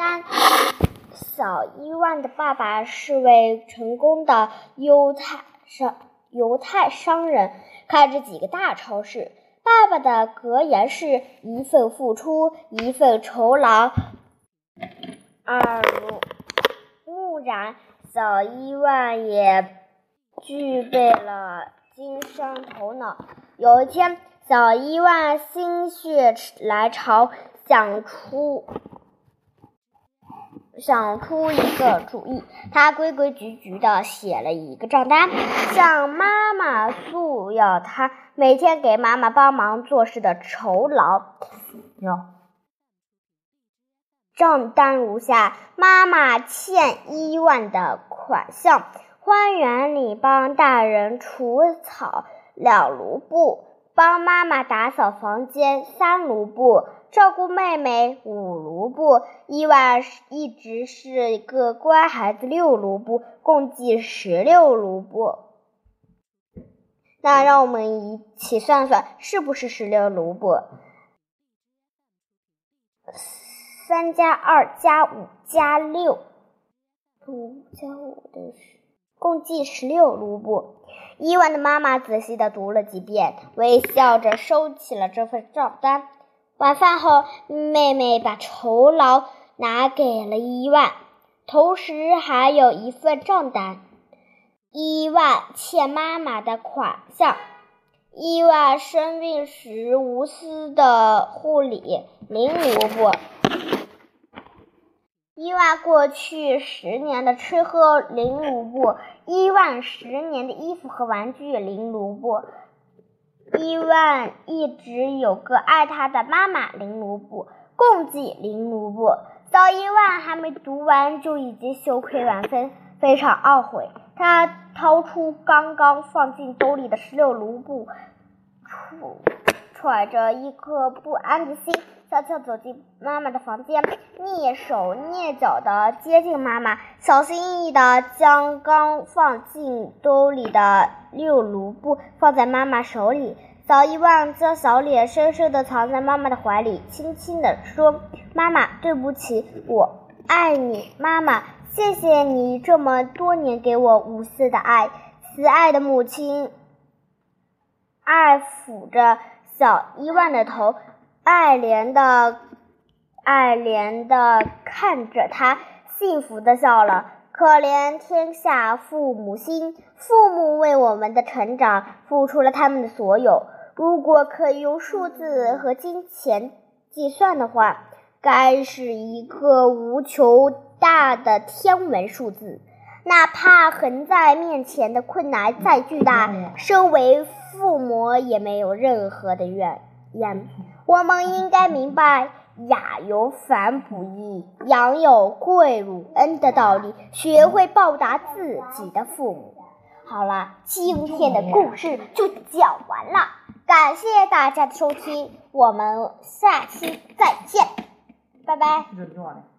三。小伊万的爸爸是位成功的犹太商犹太商人，开着几个大超市。爸爸的格言是一份付出，一份酬劳。耳濡目染，小伊万也具备了经商头脑。有一天，小伊万心血来潮，想出想出一个主意。他规规矩矩的写了一个账单，向妈妈诉要他每天给妈妈帮忙做事的酬劳。哟，账单如下：妈妈欠一万的款项，花园里帮大人除草两卢布，帮妈妈打扫房间三卢布，照顾妹妹五卢布。伊万一直是一个乖孩子六卢布，共计十六卢布。那让我们一起算算，是不是十六卢布？三加二加五加六，五加五等于十共计十六卢布。伊万的妈妈仔细的读了几遍，微笑着收起了这份账单。晚饭后，妹妹把酬劳拿给了伊万，同时还有一份账单。伊万欠妈妈的款项。伊万生病时无私的护理零卢布。伊万过去十年的吃喝零卢布，伊万十年的衣服和玩具零卢布，伊万一直有个爱他的妈妈零卢布，共计零卢布。小伊万还没读完就已经羞愧万分，非常懊悔。他掏出刚刚放进兜里的十六卢布，揣揣着一颗不安的心。悄悄走进妈妈的房间，蹑手蹑脚地接近妈妈，小心翼翼地将刚放进兜里的六卢布放在妈妈手里。小伊万将小脸深深地藏在妈妈的怀里，轻轻地说：“妈妈，对不起，我爱你，妈妈，谢谢你这么多年给我无私的爱。”慈爱的母亲爱抚着小伊万的头。爱怜的，爱怜的看着他，幸福的笑了。可怜天下父母心，父母为我们的成长付出了他们的所有。如果可以用数字和金钱计算的话，该是一个无穷大的天文数字。哪怕横在面前的困难再巨大，身为父母也没有任何的怨言。我们应该明白“雅有反哺义，养有跪乳恩”的道理，学会报答自己的父母。好了，今天的故事就讲完了，感谢大家的收听，我们下期再见，拜拜。